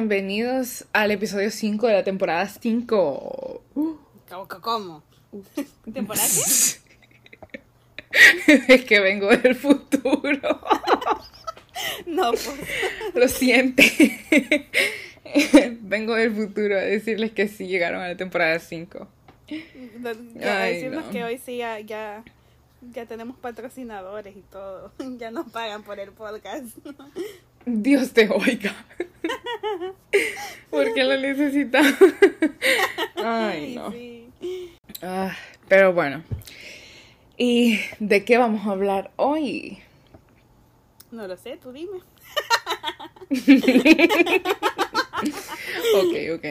bienvenidos al episodio 5 de la temporada 5. ¿Cómo? ¿Temporada qué? es que vengo del futuro. no, pues. Lo siente. vengo del futuro a decirles que sí llegaron a la temporada 5. A decirles que hoy sí ya, ya, ya tenemos patrocinadores y todo. Ya nos pagan por el podcast. Dios te oiga. Porque lo necesita. Ay, no. Ah, pero bueno. ¿Y de qué vamos a hablar hoy? No lo sé, tú dime. ok, ok.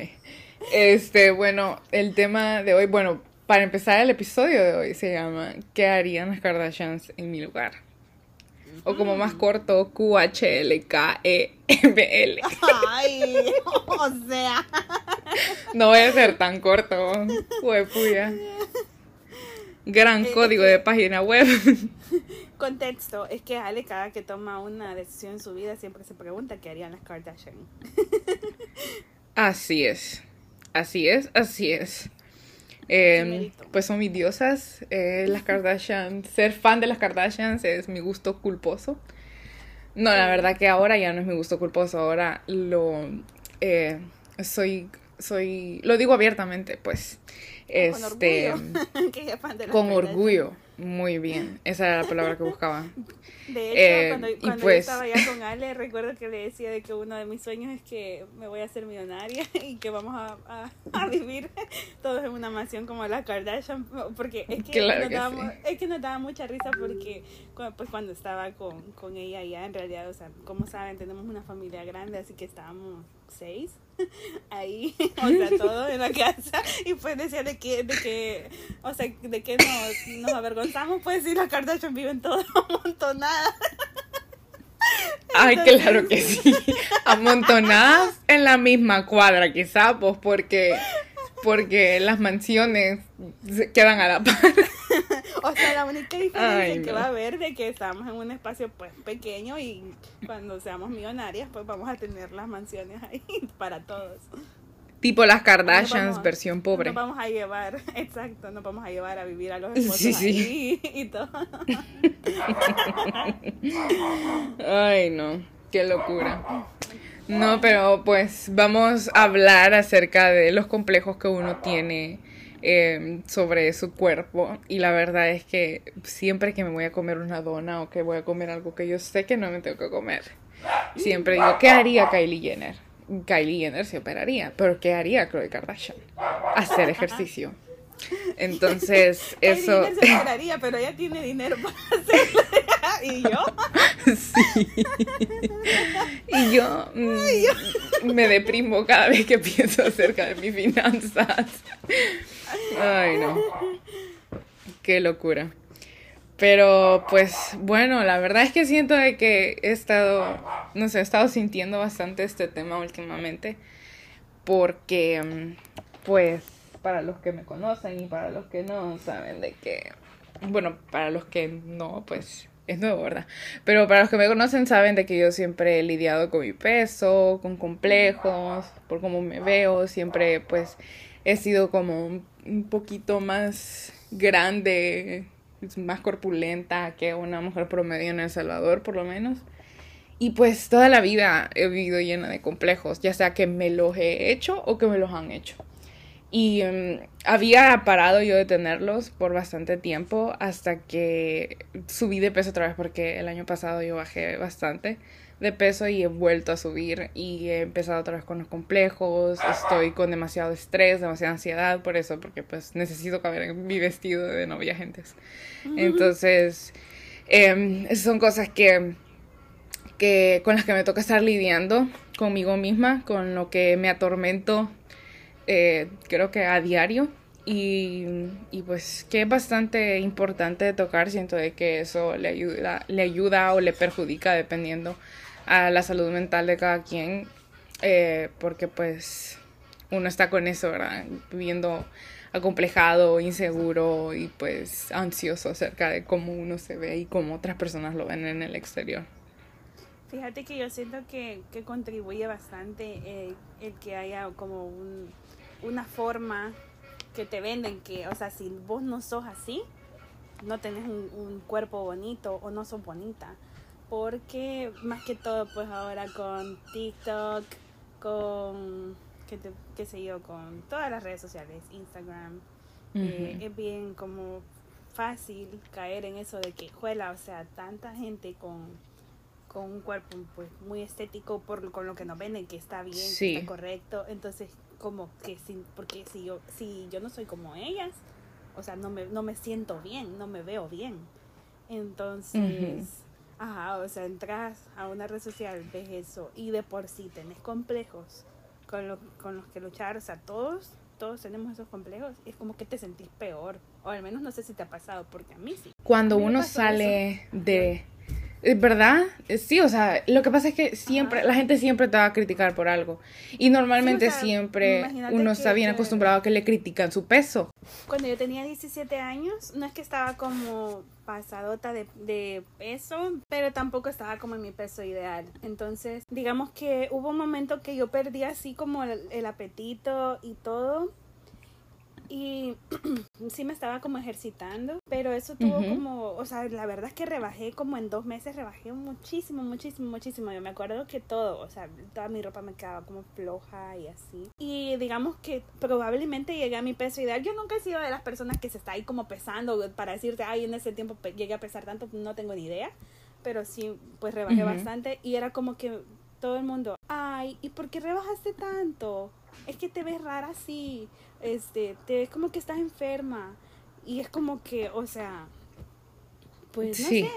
Este, bueno, el tema de hoy, bueno, para empezar el episodio de hoy se llama ¿Qué harían las Kardashians en mi lugar? O como más corto, Q-H-L-K-E-M-L. Ay, o sea. No voy a ser tan corto, puya. Gran eh, código de página web. Contexto, es que Ale cada que toma una decisión en su vida siempre se pregunta qué harían las Kardashian. Así es, así es, así es. Em, pues son mis diosas, eh, las Kardashian. Ser fan de las Kardashians es mi gusto culposo. No, la verdad que ahora ya no es mi gusto culposo, ahora lo eh, soy, soy, lo digo abiertamente, pues. Este, con orgullo. Muy bien, esa era la palabra que buscaba. De hecho, eh, cuando, cuando pues... yo estaba allá con Ale, recuerdo que le decía de que uno de mis sueños es que me voy a hacer millonaria y que vamos a, a, vivir todos en una mansión como la Kardashian, porque es que, nos, daba, es que nos daba mucha risa porque pues cuando estaba con, con ella ya en realidad, o sea, como saben, tenemos una familia grande, así que estábamos seis ahí, o sea, todo en la casa. Y pues decía de que, de que o sea, de que nos, nos avergonzamos, pues si la Kardashian viven todos amontonadas. Ay, claro que sí. Amontonadas en la misma cuadra, quizá, pues porque, porque las mansiones quedan a la par. o sea, la única diferencia que va a haber de que estamos en un espacio pues pequeño y cuando seamos millonarias pues vamos a tener las mansiones ahí para todos. Tipo las Kardashians, versión pobre. Nos vamos a llevar, exacto, nos vamos a llevar a vivir a los esposos y todo. Ay, no, qué locura. No, pero pues vamos a hablar acerca de los complejos que uno tiene Em, sobre su cuerpo y la verdad es que siempre que me voy a comer una dona o que voy a comer algo que yo sé que no me tengo que comer, siempre digo, ¿qué haría Kylie Jenner? Kylie Jenner se operaría, pero ¿qué haría Khloe Kardashian? Hacer ejercicio. Entonces, eso... Kylie se operaría, pero ella tiene dinero para hacerlo. ¿Y yo? Sí. Y yo, mm, me deprimo cada vez que pienso acerca de mis finanzas. Ay, no. Qué locura. Pero pues bueno, la verdad es que siento de que he estado, no sé, he estado sintiendo bastante este tema últimamente. Porque, mm, pues, para los que me conocen y para los que no, saben de que, bueno, para los que no, pues es nuevo, ¿verdad? Pero para los que me conocen saben de que yo siempre he lidiado con mi peso, con complejos, por cómo me veo, siempre pues he sido como un poquito más grande, más corpulenta que una mujer promedio en El Salvador, por lo menos. Y pues toda la vida he vivido llena de complejos, ya sea que me los he hecho o que me los han hecho. Y em, había parado yo de tenerlos por bastante tiempo hasta que subí de peso otra vez porque el año pasado yo bajé bastante de peso y he vuelto a subir y he empezado otra vez con los complejos, estoy con demasiado estrés, demasiada ansiedad por eso, porque pues necesito caber en mi vestido de novia gentes. Entonces, eh, esas son cosas que, que con las que me toca estar lidiando conmigo misma, con lo que me atormento eh, creo que a diario. Y, y, pues que es bastante importante tocar, siento de que eso le ayuda, le ayuda o le perjudica dependiendo a la salud mental de cada quien, eh, porque pues uno está con eso, ¿verdad? Viviendo acomplejado, inseguro y pues ansioso acerca de cómo uno se ve y cómo otras personas lo ven en el exterior. Fíjate que yo siento que, que contribuye bastante eh, el que haya como un, una forma que te venden que, o sea, si vos no sos así, no tenés un, un cuerpo bonito o no sos bonita. Porque más que todo, pues ahora con TikTok, con, qué, te, qué sé yo, con todas las redes sociales, Instagram, eh, es bien como fácil caer en eso de que, juela, o sea, tanta gente con, con un cuerpo pues muy estético por con lo que nos venden que está bien, que está correcto, entonces como que sin, porque si yo si yo no soy como ellas, o sea, no me no me siento bien, no me veo bien. Entonces, ajá, o sea, entras a una red social, ves eso y de por sí tenés complejos con, lo, con los que luchar, o sea, todos todos tenemos esos complejos, es como que te sentís peor. O al menos no sé si te ha pasado, porque a mí sí. Cuando uno sale de... ¿Verdad? Sí, o sea, lo que pasa es que siempre, la gente siempre te va a criticar por algo. Y normalmente siempre uno está bien acostumbrado a que le critican su peso. Cuando yo tenía 17 años, no es que estaba como pasadota de, de peso, pero tampoco estaba como en mi peso ideal. Entonces, digamos que hubo un momento que yo perdí así como el apetito y todo y sí me estaba como ejercitando, pero eso tuvo como, o sea, la verdad es que rebajé como en dos meses, rebajé muchísimo, muchísimo, muchísimo. Yo me acuerdo que todo, o sea, toda mi ropa me quedaba como floja y así. Y digamos que probablemente llegué a mi peso ideal. Yo nunca he sido de las personas que se está ahí como pesando para decirte, ay, en ese tiempo llegué a pesar tanto, no tengo ni idea. Pero sí, pues rebajé bastante y era como que todo el mundo, ay, ¿y por qué rebajaste tanto? Es que te ves rara así este, te ves como que estás enferma. Y es como que, o sea, pues no sé.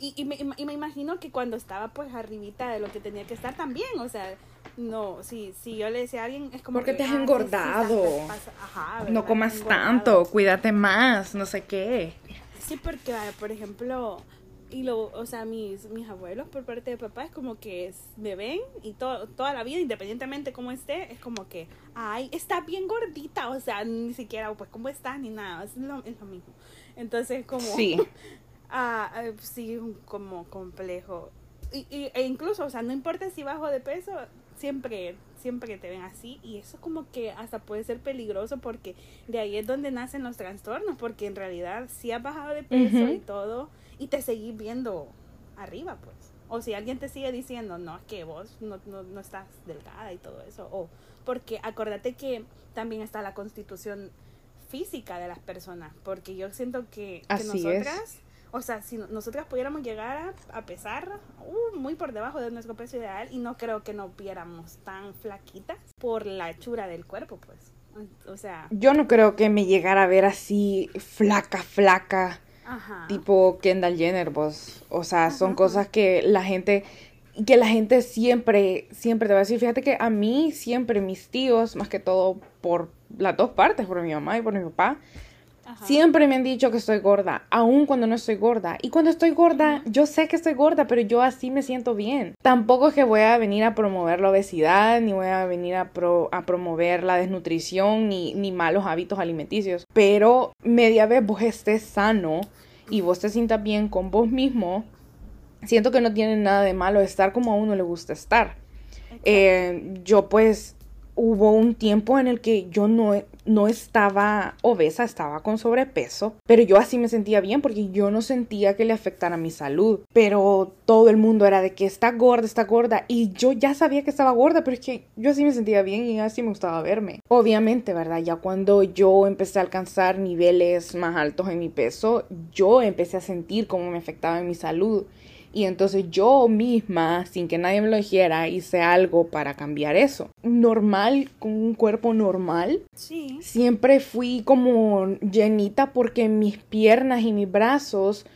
y, y, me, y, me, imagino que cuando estaba pues arribita de lo que tenía que estar también, o sea, no, si, si yo le decía a alguien, es como Porque te has ah, engordado. no comas tanto, cuídate más, no sé qué. Sí, porque, por ejemplo, y lo, o sea, mis, mis abuelos por parte de papá es como que me ven y toda la vida, independientemente cómo esté, es como que, ay, está bien gordita, o sea, ni siquiera, pues, ¿cómo estás? Ni nada, es lo, es lo mismo. Entonces, como, sí, ah, ah, sí, como complejo. Y, y, e incluso, o sea, no importa si bajo de peso, siempre, siempre te ven así y eso como que hasta puede ser peligroso porque de ahí es donde nacen los trastornos, porque en realidad si has bajado de peso y todo, y te seguís viendo arriba, pues. O si alguien te sigue diciendo, no, es que vos no, no, no estás delgada y todo eso. O porque acuérdate que también está la constitución física de las personas, porque yo siento que, que nosotras, o sea, si nosotras pudiéramos llegar a, pesar uh, muy por debajo de nuestro peso ideal y no creo que nos viéramos tan flaquitas por la hechura del cuerpo, pues. O sea... Yo no creo que me llegara a ver así flaca, flaca tipo Kendall Jenner, vos. O sea, son cosas que la gente, que la gente siempre, siempre te va a decir. Fíjate que a mí siempre mis tíos, más que todo por las dos partes, por mi mamá y por mi papá, Siempre me han dicho que estoy gorda, aun cuando no estoy gorda. Y cuando estoy gorda, yo sé que estoy gorda, pero yo así me siento bien. Tampoco es que voy a venir a promover la obesidad, ni voy a venir a, a promover la desnutrición, ni, ni malos hábitos alimenticios. Pero media vez vos estés sano y vos te sientas bien con vos mismo, siento que no tiene nada de malo estar como a uno le gusta estar. Eh, yo pues hubo un tiempo en el que yo no, no estaba obesa, estaba con sobrepeso, pero yo así me sentía bien porque yo no sentía que le afectara mi salud. Pero todo el mundo era de que está gorda, está gorda, y yo ya sabía que estaba gorda, pero es que yo así me sentía bien y así me gustaba verme. Obviamente, ¿verdad? Ya cuando yo empecé a alcanzar niveles más altos en mi peso, yo empecé a sentir cómo me afectaba en mi salud. Y entonces yo misma, sin que nadie me lo dijera, hice algo para cambiar eso. Normal, con un cuerpo normal. Sí. Siempre fui como llenita porque mis piernas y mis brazos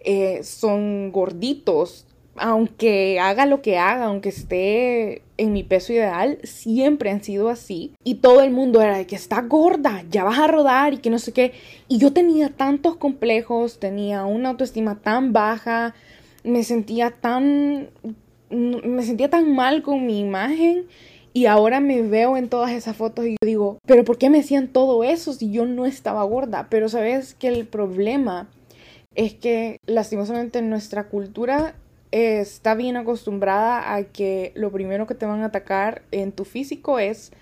eh, son gorditos. Aunque haga lo que haga, aunque esté en mi peso ideal, siempre han sido así. Y todo el mundo era de que está gorda, ya vas a rodar y que no sé qué. Y yo tenía tantos complejos, tenía una autoestima tan baja, me sentía tan, me sentía tan mal con mi imagen y ahora me veo en todas esas fotos y digo, pero ¿por qué me hacían todo eso si yo no estaba gorda? Pero sabes que el problema es que lastimosamente nuestra cultura está bien acostumbrada a que lo primero que te van a atacar en tu físico es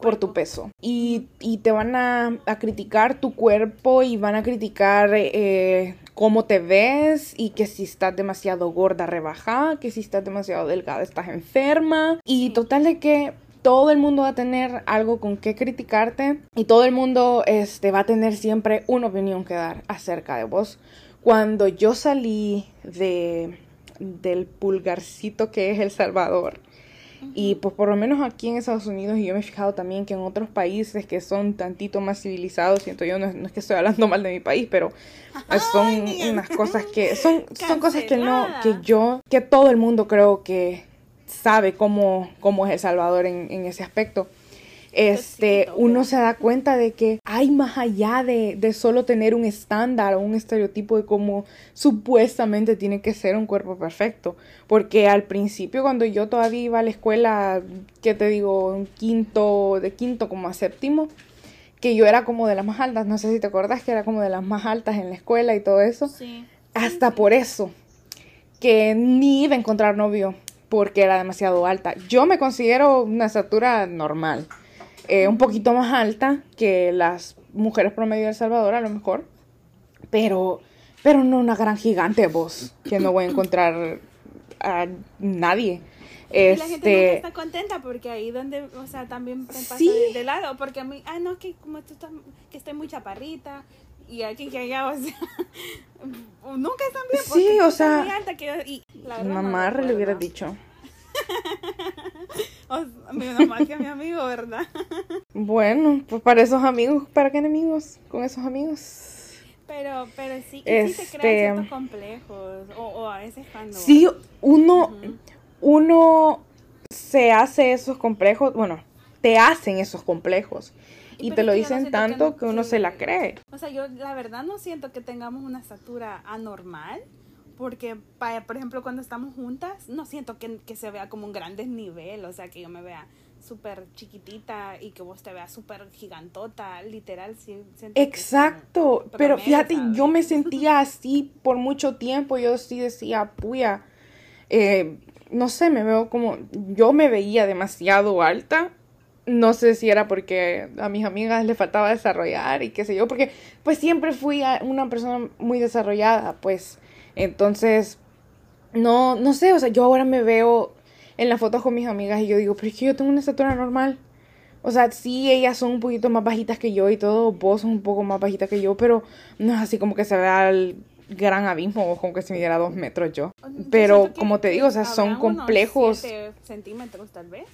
por tu peso. Y, te van a, criticar tu cuerpo y van a criticar eh, cómo te ves y que si estás demasiado gorda, rebaja, que si estás demasiado delgada, estás enferma. Y total de que todo el mundo va a tener algo con qué criticarte y todo el mundo este, va a tener siempre una opinión que dar acerca de vos. Cuando yo salí de, del pulgarcito que es El Salvador, y pues por lo menos aquí en Estados Unidos, y yo me he fijado también que en otros países que son tantito más civilizados, siento yo, no, es que estoy hablando mal de mi país, pero son unas cosas que, son, son cosas que no, que yo, que todo el mundo creo que sabe cómo, cómo es El Salvador en, en ese aspecto este, uno se da cuenta de que hay más allá de, de, solo tener un estándar o un estereotipo de cómo supuestamente tiene que ser un cuerpo perfecto. Porque al principio, cuando yo todavía iba a la escuela, ¿qué te digo? Quinto, de quinto como a séptimo, que yo era como de las más altas, no sé si te acordás que era como de las más altas en la escuela y todo eso. Sí. Hasta por eso, que ni iba a encontrar novio porque era demasiado alta. Yo me considero una estatura normal. Eh, un poquito más alta que las mujeres promedio de El Salvador, a lo mejor, pero, pero no una gran gigante vos, que no voy a encontrar a nadie. Este... la gente está contenta porque ahí donde, o sea, también pasa de, lado, porque a mí, ah, no, es que como tú estás, que estoy muy chaparrita, y aquí que allá, o sea, nunca están bien porque sí, o sea, muy alta que y, mamá le hubiera dicho. Menos mal que mi amigo, ¿verdad? bueno, pues para esos amigos, ¿para qué enemigos con esos amigos? Pero, pero sí, que sí se crean este, ciertos complejos, o, o, a veces cuando... Sí, uno, uno se hace esos complejos, bueno, te hacen esos complejos. Y, te lo dicen tanto que, uno se la cree. O sea, yo la verdad no siento que tengamos una estatura anormal porque, por ejemplo, cuando estamos juntas, no siento que, que se vea como un gran desnivel, o sea, que yo me vea súper chiquitita y que vos te veas súper gigantota, literal. Sí, Exacto, pero fíjate, yo me sentía así por mucho tiempo, yo sí decía, puya, eh, no sé, me veo como, yo me veía demasiado alta, no sé si era porque a mis amigas les faltaba desarrollar y qué sé yo, porque pues siempre fui una persona muy desarrollada, pues entonces, no, no sé, o sea, yo ahora me veo en las fotos con mis amigas y yo digo, pero es que yo tengo una estatura normal. O sea, sí, ellas son un poquito más bajitas que yo y todo, vos sos un poco más bajita que yo, pero no es así como que se vea el gran abismo o como que se midiera dos metros yo. Pero como te digo, o sea, son complejos. centímetros tal vez,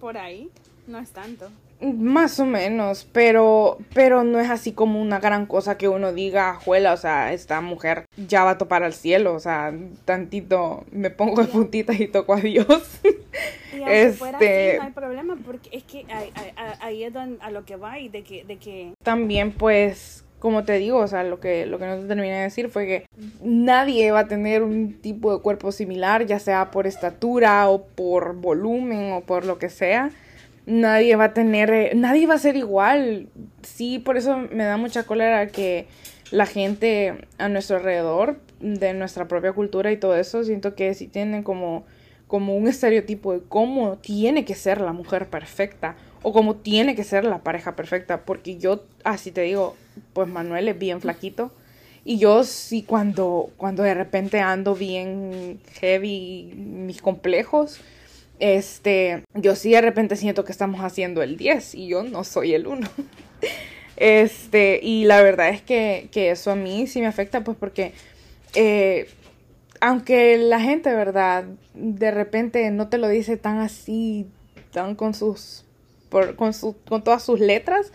por ahí, no es tanto. Más o menos, pero, pero no es así como una gran cosa que uno diga, juela, o sea, esta mujer ya va a topar al cielo, o sea, tantito me pongo de puntitas y toco a Dios. Y este... fuera así, no hay problema, porque es que ahí, es a lo que va y de que, de que... También pues como te digo, o sea, lo que, lo que no te terminé de decir fue que nadie va a tener un tipo de cuerpo similar, ya sea por estatura o por volumen o por lo que sea nadie va a tener, eh, nadie va a ser igual. Sí, por eso me da mucha cólera que la gente a nuestro alrededor, de nuestra propia cultura y todo eso, siento que sí tienen como, como un estereotipo de cómo tiene que ser la mujer perfecta o cómo tiene que ser la pareja perfecta. Porque yo, así te digo, pues Manuel es bien flaquito. Y yo sí cuando, cuando de repente ando bien heavy mis complejos, este, yo sí de repente siento que estamos haciendo el 10 y yo no soy el 1. Este, y la verdad es que, eso a mí sí me afecta, pues porque eh, aunque la gente, ¿verdad? De repente no te lo dice tan así, tan con sus, por, con, su, con todas sus letras,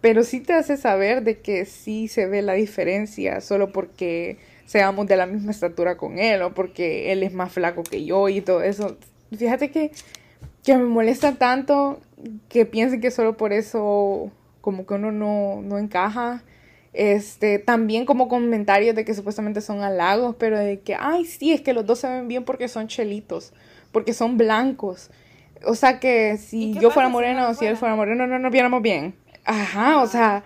pero sí te hace saber de que sí se ve la diferencia solo porque seamos de la misma estatura con él o porque él es más flaco que yo y todo eso fíjate que, que me molesta tanto que piensen que solo por eso como que uno no, no encaja. Este, también como comentarios de que supuestamente son halagos, pero de que, ay, sí, es que los dos se ven bien porque son chelitos, porque son blancos. O sea que si yo fuera morena o si él fuera moreno, no nos viéramos bien. Ajá, o sea,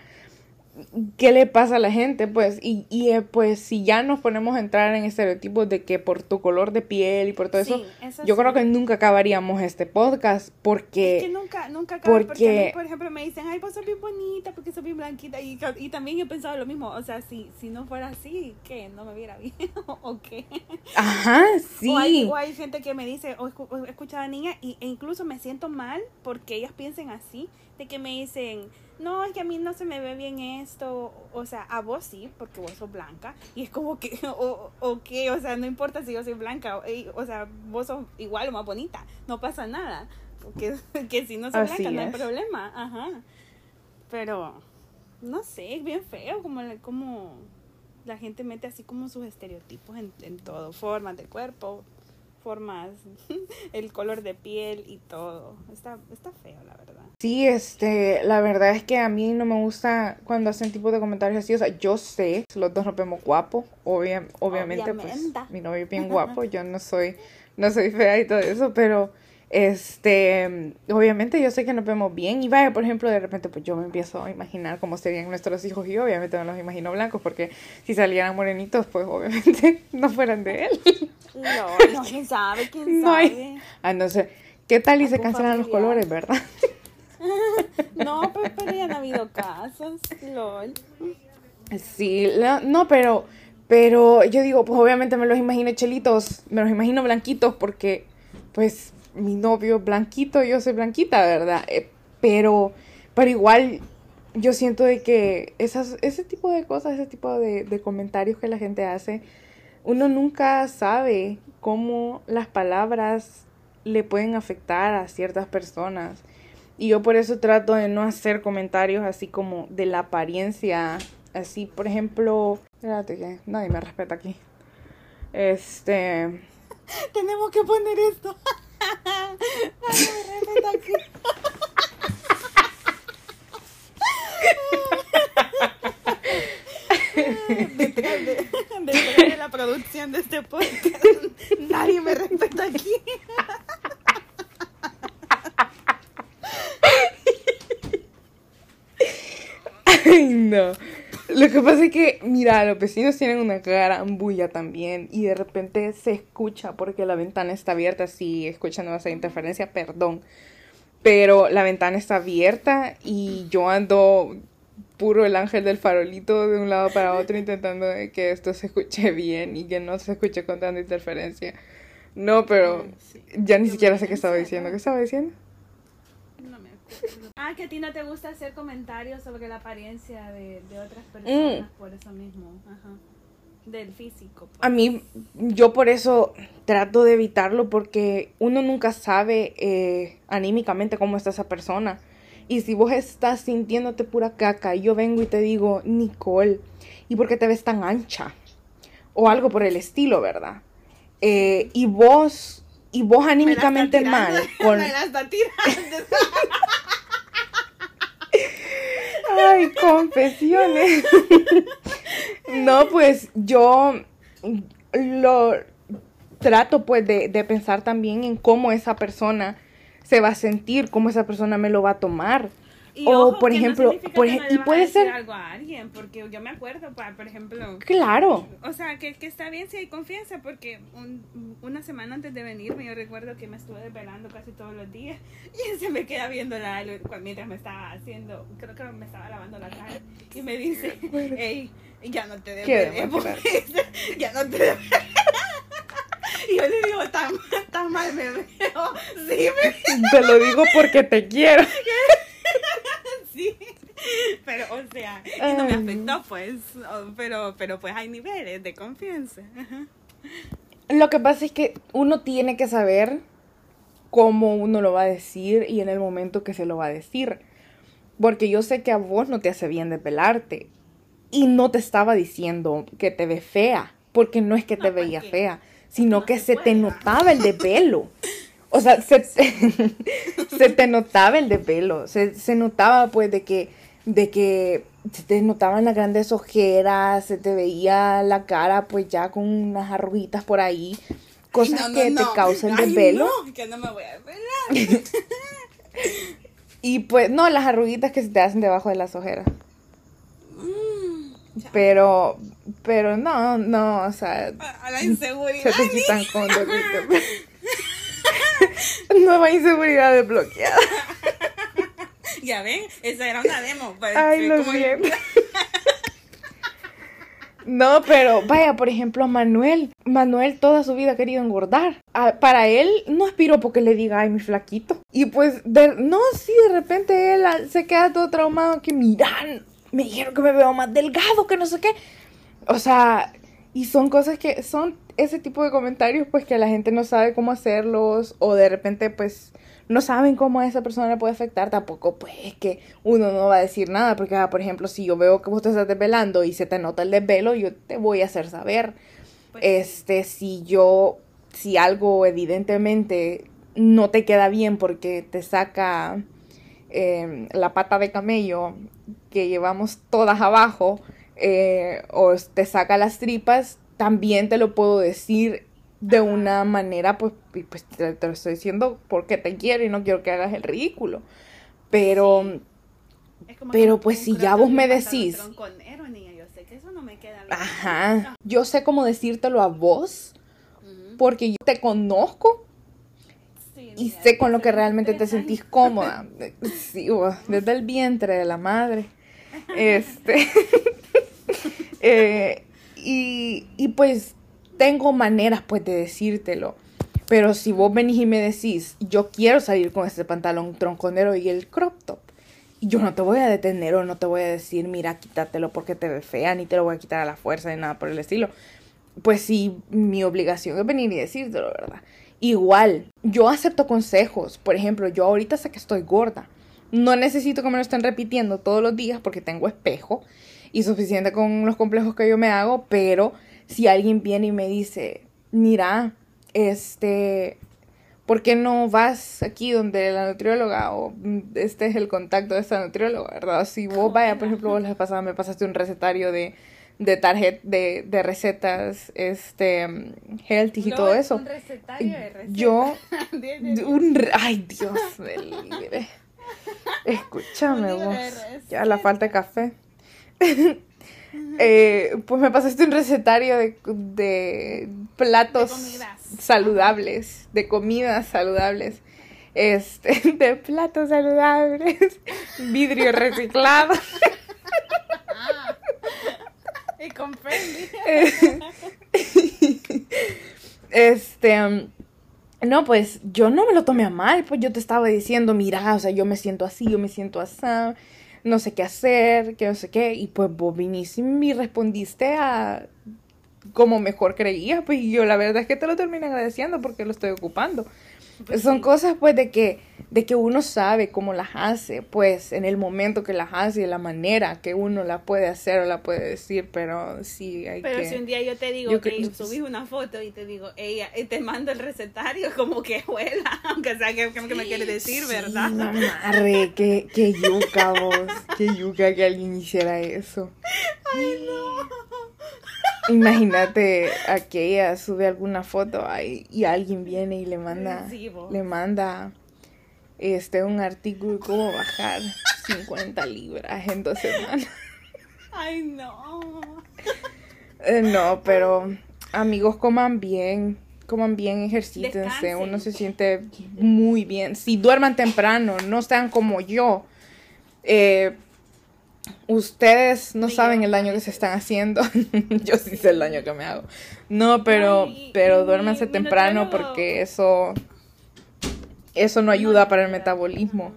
¿qué le pasa a la gente? Pues, y, y eh, pues si ya nos ponemos a entrar en estereotipos de que por tu color de piel y por todo eso, yo creo que nunca acabaríamos este podcast porque... Es que nunca, nunca acaba porque, por ejemplo, me dicen, ay, vos sos bien bonita porque sos bien blanquita y, y también he pensado lo mismo, o sea, si, si no fuera así, ¿qué? ¿No me viera bien o qué? Ajá, sí. O hay, gente que me dice, o, he escuchado a niñas e incluso me siento mal porque ellas piensen así, de que me dicen no, es que a mí no se me ve bien esto, o sea, a vos sí, porque vos sos blanca, y es como que, o, o que, o sea, no importa si yo soy blanca, o, sea, vos sos igual o más bonita, no pasa nada, porque que si no sos blanca no hay problema, ajá, pero, no sé, es bien feo como, como la gente mete así como sus estereotipos en, en todo, formas del cuerpo, formas, el color de piel y todo, está, está feo, la verdad. Sí, este, la verdad es que a mí no me gusta cuando hacen tipo de comentarios así. O sea, yo sé, los dos nos vemos guapos. obviamente, pues mi novio es bien guapo. yo no soy, no soy fea y todo eso, pero este, obviamente yo sé que nos vemos bien. Y vaya, por ejemplo, de repente, pues yo me empiezo a imaginar cómo serían nuestros hijos y obviamente no los imagino blancos, porque si salieran morenitos, pues obviamente no fueran de él. No, no, quién sabe, quién sabe. Ah, no sé. ¿Qué tal y se cancelan los colores, verdad? no, pues, pero ya han habido casos, lol. Sí, no, pero, pero yo digo, pues obviamente me los imagino chelitos, me los imagino blanquitos porque, pues, mi novio blanquito, yo soy blanquita, ¿verdad? Eh, pero, pero igual yo siento de que esas, ese tipo de cosas, ese tipo de, de comentarios que la gente hace, uno nunca sabe cómo las palabras le pueden afectar a ciertas personas. Y yo por eso trato de no hacer comentarios así como de la apariencia. Así, por ejemplo, espérate que nadie me respeta aquí. Este. Tenemos que poner esto. detrás de, detrás de la producción de este podcast, nadie me respeta aquí. no. Lo que pasa es que, mira, los vecinos tienen una gran bulla también y de repente se escucha porque la ventana está abierta. Si escuchan no va a ser interferencia, perdón. Pero la ventana está abierta y yo ando puro el ángel del farolito de un lado para otro intentando que esto se escuche bien y que no se escuche con tanta interferencia. No, pero ya ni siquiera sé qué estaba diciendo. ¿Qué estaba diciendo? Ah, que a ti no te gusta hacer comentarios sobre la apariencia de, otras personas mm. por eso mismo. Ajá. Del físico. Pues. A mí, yo por eso trato de evitarlo porque uno nunca sabe eh, anímicamente cómo está esa persona. Y si vos estás sintiéndote pura caca y yo vengo y te digo, Nicole, ¿y por qué te ves tan ancha? O algo por el estilo, ¿verdad? Eh, y vos y vos anímicamente mal con me la tirando. Ay, confesiones. no, pues yo lo trato pues de, de pensar también en cómo esa persona se va a sentir, cómo esa persona me lo va a tomar o por ejemplo, por y puede ser algo a alguien, porque yo me acuerdo, por ejemplo. Claro. O sea, que, que está bien si hay confianza, porque una semana antes de venirme yo recuerdo que me estuve desvelando casi todos los días y él se me queda viendo la mientras me estaba haciendo, creo que me estaba lavando la cara y me dice, hey, ya no te desvelé, ya no te desvelé. Y yo le digo, tan, tan mal me veo. Sí, me... Te lo digo porque te quiero. pero o sea, y no me afectó pues, pero, pero pues hay niveles de confianza. Lo que pasa es que uno tiene que saber cómo uno lo va a decir y en el momento que se lo va a decir. Porque yo sé que a vos no te hace bien de pelarte. Y no te estaba diciendo que te ve fea, porque no es que te veía fea, sino que se te notaba el de pelo. O sea, se, se te notaba el de pelo, se, se notaba pues de que de que se te notaban las grandes ojeras, se te veía la cara pues ya con unas arruguitas por ahí, cosas que te causan de pelo. que no me voy a y pues, no, las arruguitas que se te hacen debajo de las ojeras. Mm, Pero, pero no, no, o sea. A, la inseguridad. Se te quitan con Nueva inseguridad desbloqueada. ya ven, esa era una demo. Pues, Ay, lo siento. No, pero vaya, por ejemplo, Manuel. Manuel toda su vida ha querido engordar. para él no aspiro porque le diga, ay, mi flaquito. Y pues, no, sí, de repente él se queda todo traumado que miran, me dijeron que me veo más delgado, que no sé qué. O sea, y son cosas que son ese tipo de comentarios, pues que la gente no sabe cómo hacerlos o de repente, pues no saben cómo a esa persona le puede afectar, tampoco pues que uno no va a decir nada, porque ah, por ejemplo, si yo veo que vos te estás desvelando y se te nota el desvelo, yo te voy a hacer saber. Pues este, si yo, si algo evidentemente no te queda bien porque te saca em, la pata de camello que llevamos todas abajo, eh, o te saca las tripas, también te lo puedo decir de una manera, pues, pues te, lo estoy diciendo porque te quiero y no quiero que hagas el ridículo. Pero, pero pues si ya vos me decís... Ajá. Yo sé cómo decírtelo a vos porque yo te conozco y sé con lo que realmente te sentís cómoda. Sí, desde el vientre de la madre. Este. Eh, y, y pues tengo maneras pues de decírtelo. Pero si vos venís y me decís, yo quiero salir con este pantalón tronconero y el crop top, yo no te voy a detener o no te voy a decir, mira, quítatelo porque te ve fea, ni te lo voy a quitar a la fuerza, ni nada por el estilo. Pues sí, mi obligación es venir y decírtelo, ¿verdad? Igual, yo acepto consejos. Por ejemplo, yo ahorita sé que estoy gorda. No necesito que me lo estén repitiendo todos los días porque tengo espejo y suficiente con los complejos que yo me hago, pero si alguien viene y me dice, mira, este, ¿por qué no vas aquí donde la nutrióloga o este es el contacto de esta nutrióloga, verdad? Si vos vaya, por ejemplo, vos la pasada me pasaste un recetario de, de tarjeta de, de, recetas este healthy y todo eso. Un recetario de recetas. Yo un ay Dios me Escúchame vos. Ya la falta de café. Eh, pues me pasaste un recetario de, platos saludables, de comidas saludables, este, de platos saludables, vidrio reciclado. Y con Este, um, no, pues yo no me lo tomé a mal, pues yo te estaba diciendo, mira, o sea, yo me siento así, yo me siento así no sé qué hacer, que no sé qué, y pues vos viniste y me respondiste a como mejor creía, pues yo la verdad es que te lo terminé agradeciendo porque lo estoy ocupando. Pues Son cosas pues de que, de que uno sabe cómo las hace, pues en el momento que las hace, de la manera que uno la puede hacer o la puede decir, pero sí hay pero que... Pero si un día yo te digo que subís una foto y te digo, ella, y te mando el recetario como que huela, aunque sea que, me quiere decir, ¿verdad? Mamarre, qué, qué yuca vos, qué yuca que alguien hiciera eso. Ay, no. Imagínate a que ella sube alguna foto ahí y alguien viene y le manda, le manda este un artículo cómo bajar 50 libras en dos semanas. Ay, no. Eh, no, pero amigos, coman bien, coman bien, ejercítense, uno se siente muy bien. Si duerman temprano, no sean como yo. Eh, ustedes no saben el daño que se están haciendo. Yo sí sé el daño que me hago. No, pero, pero duérmense temprano porque eso, eso no ayuda para el metabolismo.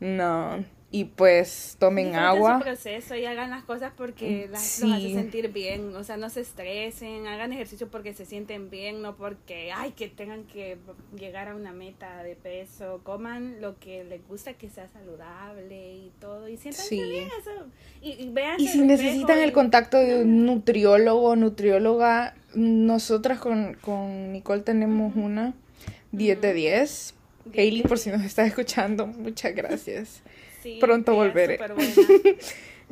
No y pues tomen agua. Su proceso y hagan las cosas porque mm, las, los hace sentir bien, o sea, no se estresen, hagan ejercicio porque se sienten bien, no porque, ay, que tengan que llegar a una meta de peso, coman lo que les gusta que sea saludable y todo, y sientan bien eso. Y, y, vean y si necesitan el contacto de un nutriólogo, nutrióloga, nosotras con, con Nicole tenemos una 10 de 10. Hailey, por si nos está escuchando, muchas gracias pronto volveré.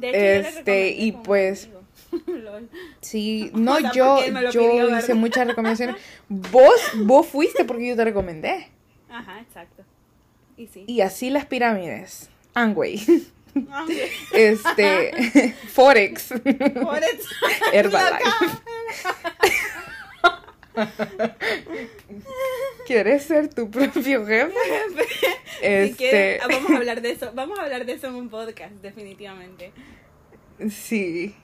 este, y pues... Sí, no, yo, yo hice muchas recomendaciones. Vos, vos fuiste porque yo te recomendé. Ajá, exacto. Y sí. Y así las pirámides. Angway. Ah, este, Forex. Forex. Herbalife. ¿Quieres ser tu propio jefe? este... Ah, vamos a hablar de eso. Vamos a hablar de eso en un podcast, definitivamente. Sí.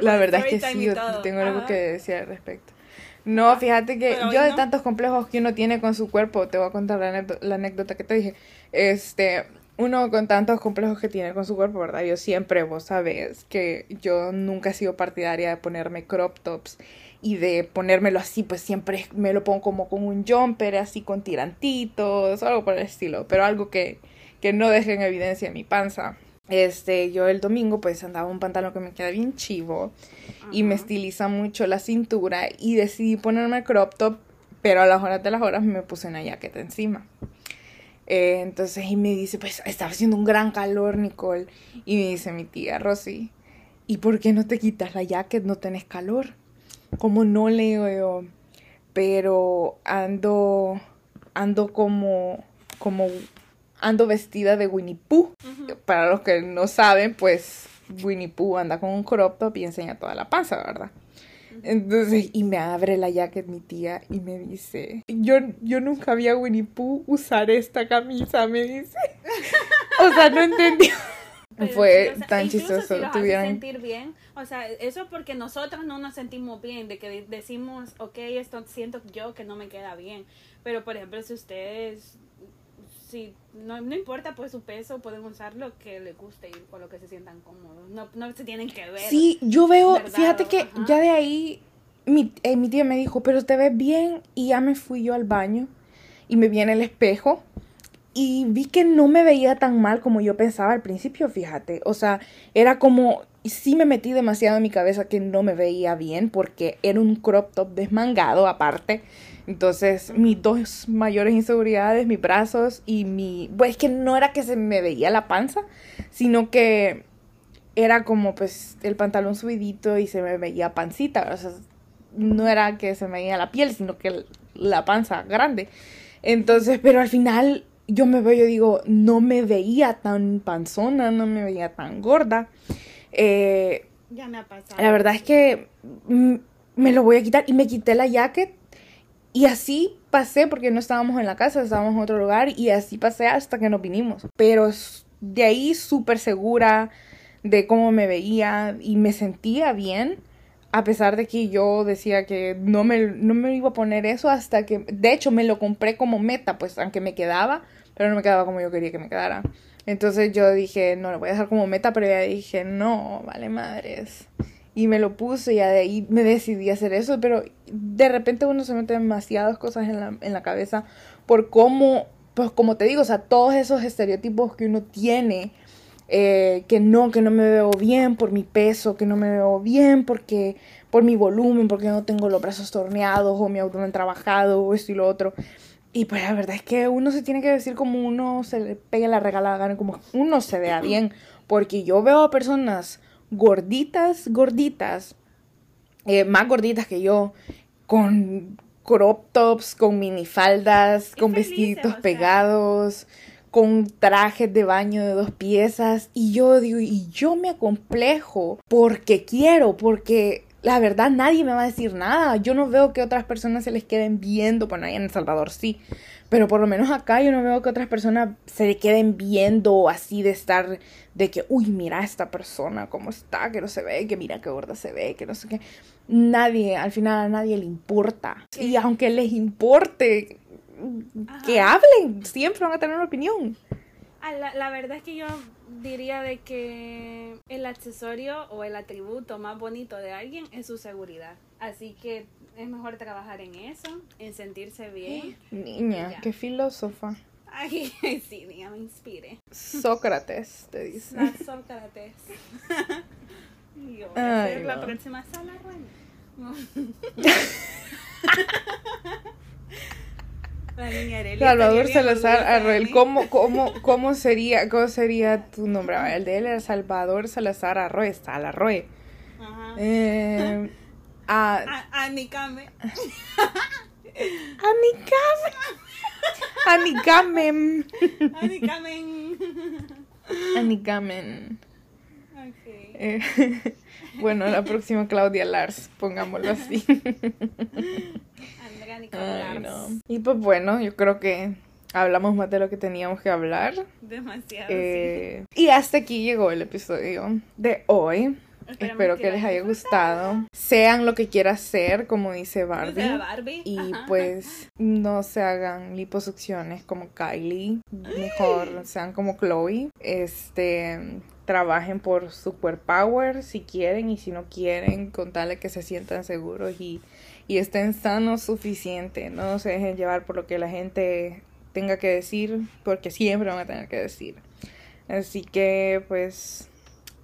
La verdad es que sí, tengo algo que decir al respecto. No, fíjate que yo de tantos complejos que uno tiene con su cuerpo, te voy a contar la, anécdota que te dije. Este, uno con tantos complejos que tiene con su cuerpo, ¿verdad? Yo siempre, vos sabes, que yo nunca he sido partidaria de ponerme crop tops y de ponérmelo así, pues siempre me lo pongo como con un jumper, así con tirantitos, algo por el estilo, pero algo que, que no deje en evidencia mi panza. Este, yo el domingo pues andaba un pantalón que me queda bien chivo y me estiliza mucho la cintura y decidí ponerme crop top, pero a las horas de las horas me puse una jaqueta encima. Eh, entonces, y me dice, pues estaba haciendo un gran calor, Nicole. Y me dice mi tía Rosy, ¿y por qué no te quitas la jacket? No tenés calor. Como no leo yo, pero ando, ando como, como, ando vestida de Winnie Pooh. Para los que no saben, pues Winnie Pooh anda con un crop top y enseña toda la panza, ¿verdad? Entonces, y me abre la jacket mi tía y me dice, yo, yo nunca vi a Winnie Pooh usar esta camisa, me dice. o sea, no entendió. Fue tan chistoso. Si sentir bien, o sea, eso porque nosotros no nos sentimos bien, de que decimos, ok, esto siento yo que no me queda bien. Pero, por ejemplo, si ustedes si no, no importa pues su peso, pueden usar lo que les guste y con lo que se sientan cómodos. No, no se tienen que ver. Sí, yo veo, fíjate que ya de ahí mi, eh, mi tía me dijo, pero te ves bien y ya me fui yo al baño y me vi en el espejo y vi que no me veía tan mal como yo pensaba al principio, fíjate. O sea, era como, sí me metí demasiado en mi cabeza que no me veía bien porque era un crop top desmangado aparte. Entonces, mis dos mayores inseguridades, mis brazos y mi... Pues es que no era que se me veía la panza, sino que era como pues el pantalón subidito y se me veía pancita. O sea, no era que se me veía la piel, sino que la panza grande. Entonces, pero al final yo me veo, yo digo, no me veía tan panzona, no me veía tan gorda. Eh, ya me ha pasado. La verdad es que me lo voy a quitar y me quité la jacket y así pasé, porque no estábamos en la casa, estábamos en otro lugar, y así pasé hasta que nos vinimos. Pero de ahí súper segura de cómo me veía y me sentía bien, a pesar de que yo decía que no me, no me iba a poner eso hasta que, de hecho, me lo compré como meta, pues aunque me quedaba, pero no me quedaba como yo quería que me quedara. Entonces yo dije, no, lo voy a dejar como meta, pero ya dije, no, vale madres y me lo puse y de ahí me decidí a hacer eso, pero de repente uno se mete demasiadas cosas en la, en la cabeza por cómo, pues como te digo, o sea, todos esos estereotipos que uno tiene, eh, que no, que no me veo bien por mi peso, que no me veo bien porque por mi volumen, porque no tengo los brazos torneados o mi abdomen trabajado o esto y lo otro. Y pues la verdad es que uno se tiene que decir como uno se le pegue la regalada gana, como uno se vea bien. Porque yo veo a personas gorditas, gorditas, eh, más gorditas que yo, con crop tops, con minifaldas, con vestiditos pegados, con trajes de baño de dos piezas. Y yo digo, y yo me acomplejo porque quiero, porque la verdad nadie me va a decir nada. Yo no veo que otras personas se les queden viendo, bueno, ahí en El Salvador sí, pero por lo menos acá yo no veo que otras personas se le queden viendo así de estar, de que, uy, mira esta persona, cómo está, que no se ve, que mira qué gorda se ve, que no sé qué. Nadie, al final a nadie le importa. Y aunque les importe, que hablen, siempre van a tener una opinión. Ah, la, la verdad es que yo diría de que el accesorio o el atributo más bonito de alguien es su seguridad. Así que es mejor trabajar en eso, en sentirse bien. Niña, qué filósofa. Ay, sí, niña, me inspire. Sócrates, te dice. La Sócrates. Yo voy a hacer la próxima sala, bueno. Salvador Salazar Arroel, ¿cómo, cómo, cómo, sería, ¿cómo sería tu nombre? El de él era Salvador Salazar Arroe, Salarroe. Ajá. Eh, a... Anicame. Anicame. Anicame. Anicame. Anikamen. Eh, bueno, la próxima Claudia Lars, pongámoslo así. Y pues bueno, yo creo que hablamos más de lo que teníamos que hablar. Demasiado. Eh, y hasta aquí llegó el episodio de hoy. Espero que, les haya gustado. Sean lo que quieran ser, como dice Barbie. Y pues no se hagan liposucciones como Kylie. Mejor sean como Chloe. Este trabajen por superpower si quieren y si no quieren, con tal que se sientan seguros y, y estén sanos suficiente. No se dejen llevar por lo que la gente tenga que decir, porque siempre van a tener que decir. Así que pues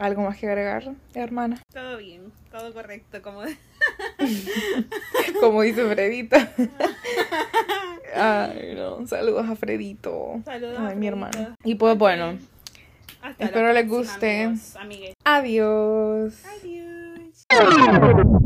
¿Algo más que agregar, hermana? Todo bien, todo correcto, como, como dice Fredita. Ay, no, saludos a Fredito. Saludos a mi hermano. Y pues bueno, espero les guste. Adiós. Adiós.